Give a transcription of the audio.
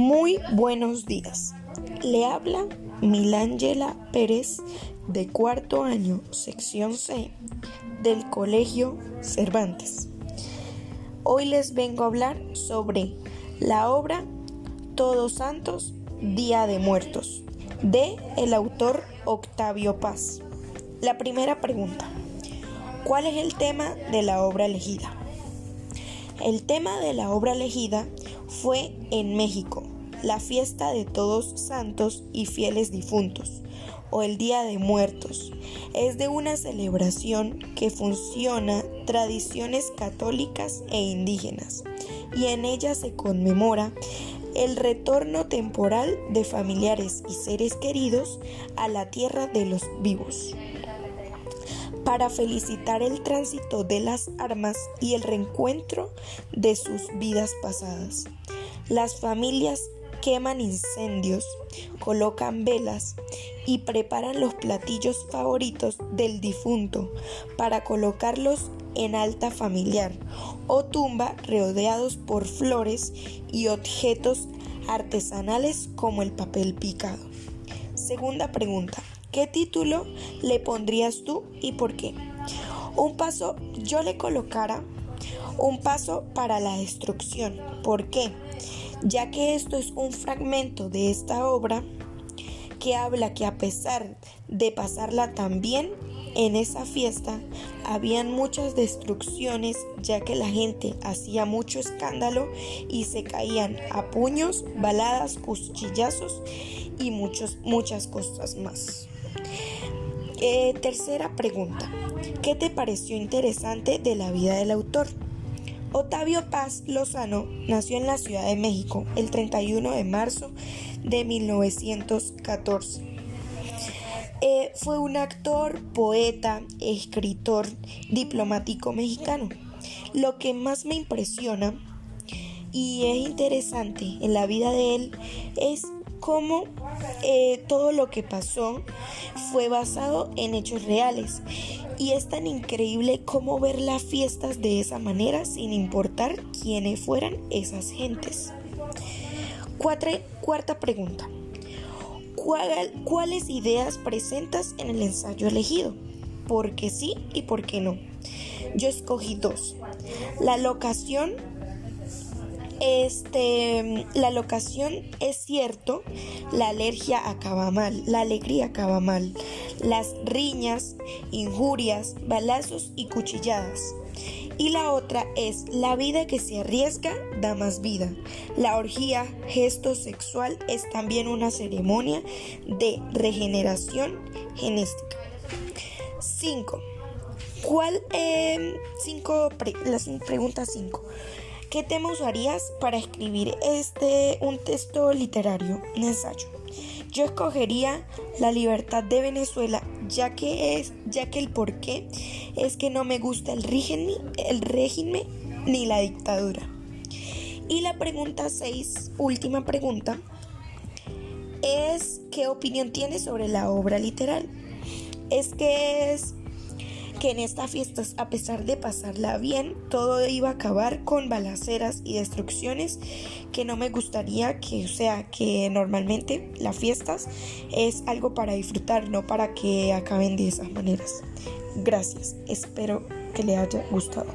Muy buenos días. Le habla Milángela Pérez de cuarto año, sección C, del Colegio Cervantes. Hoy les vengo a hablar sobre la obra Todos Santos, Día de Muertos, de el autor Octavio Paz. La primera pregunta. ¿Cuál es el tema de la obra elegida? El tema de la obra elegida fue en México, la fiesta de todos santos y fieles difuntos, o el Día de Muertos. Es de una celebración que funciona tradiciones católicas e indígenas, y en ella se conmemora el retorno temporal de familiares y seres queridos a la tierra de los vivos para felicitar el tránsito de las armas y el reencuentro de sus vidas pasadas. Las familias queman incendios, colocan velas y preparan los platillos favoritos del difunto para colocarlos en alta familiar o tumba rodeados por flores y objetos artesanales como el papel picado. Segunda pregunta. ¿Qué título le pondrías tú y por qué? Un paso, yo le colocara un paso para la destrucción. ¿Por qué? Ya que esto es un fragmento de esta obra que habla que a pesar de pasarla tan bien en esa fiesta, habían muchas destrucciones ya que la gente hacía mucho escándalo y se caían a puños, baladas, cuchillazos y muchos, muchas cosas más. Eh, tercera pregunta. ¿Qué te pareció interesante de la vida del autor? Otavio Paz Lozano nació en la Ciudad de México el 31 de marzo de 1914. Eh, fue un actor, poeta, escritor, diplomático mexicano. Lo que más me impresiona y es interesante en la vida de él es cómo eh, todo lo que pasó fue basado en hechos reales. Y es tan increíble cómo ver las fiestas de esa manera sin importar quiénes fueran esas gentes. cuarta pregunta. ¿Cuáles ideas presentas en el ensayo elegido? ¿Por qué sí y por qué no? Yo escogí dos. La locación este, la locación es cierto, la alergia acaba mal, la alegría acaba mal, las riñas, injurias, balazos y cuchilladas. Y la otra es la vida que se arriesga da más vida. La orgía, gesto sexual, es también una ceremonia de regeneración genética. 5. ¿Cuál? Eh, cinco las preguntas 5. ¿Qué tema usarías para escribir este un texto literario, un ensayo? Yo escogería la libertad de Venezuela, ya que es, ya que el porqué es que no me gusta el régimen, el régimen ni la dictadura. Y la pregunta 6, última pregunta, es ¿qué opinión tienes sobre la obra literal? Es que es que en esta fiesta, a pesar de pasarla bien, todo iba a acabar con balaceras y destrucciones que no me gustaría que, o sea, que normalmente las fiestas es algo para disfrutar, no para que acaben de esas maneras. Gracias, espero que le haya gustado.